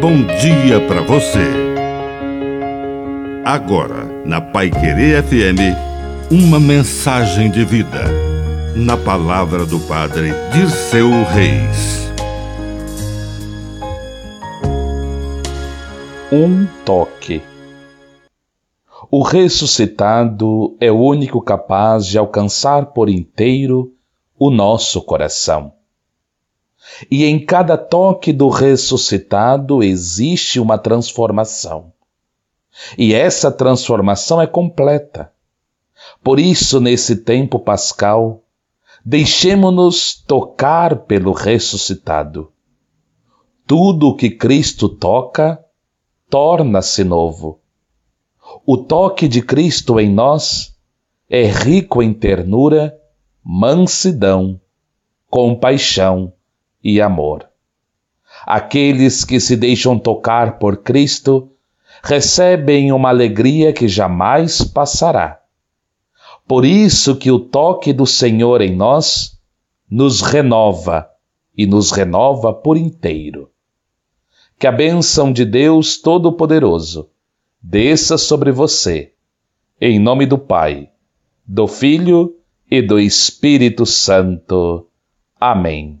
bom dia para você. Agora, na Pai Querer FM, uma mensagem de vida. Na palavra do Padre Dirceu Reis. Um toque. O ressuscitado é o único capaz de alcançar por inteiro o nosso coração. E em cada toque do ressuscitado existe uma transformação. E essa transformação é completa. Por isso, nesse tempo pascal, deixemo-nos tocar pelo ressuscitado. Tudo o que Cristo toca torna-se novo. O toque de Cristo em nós é rico em ternura mansidão, compaixão e amor. Aqueles que se deixam tocar por Cristo recebem uma alegria que jamais passará. Por isso que o toque do Senhor em nós nos renova e nos renova por inteiro. Que a bênção de Deus Todo-Poderoso desça sobre você, em nome do Pai, do Filho e do Espírito Santo. Amém.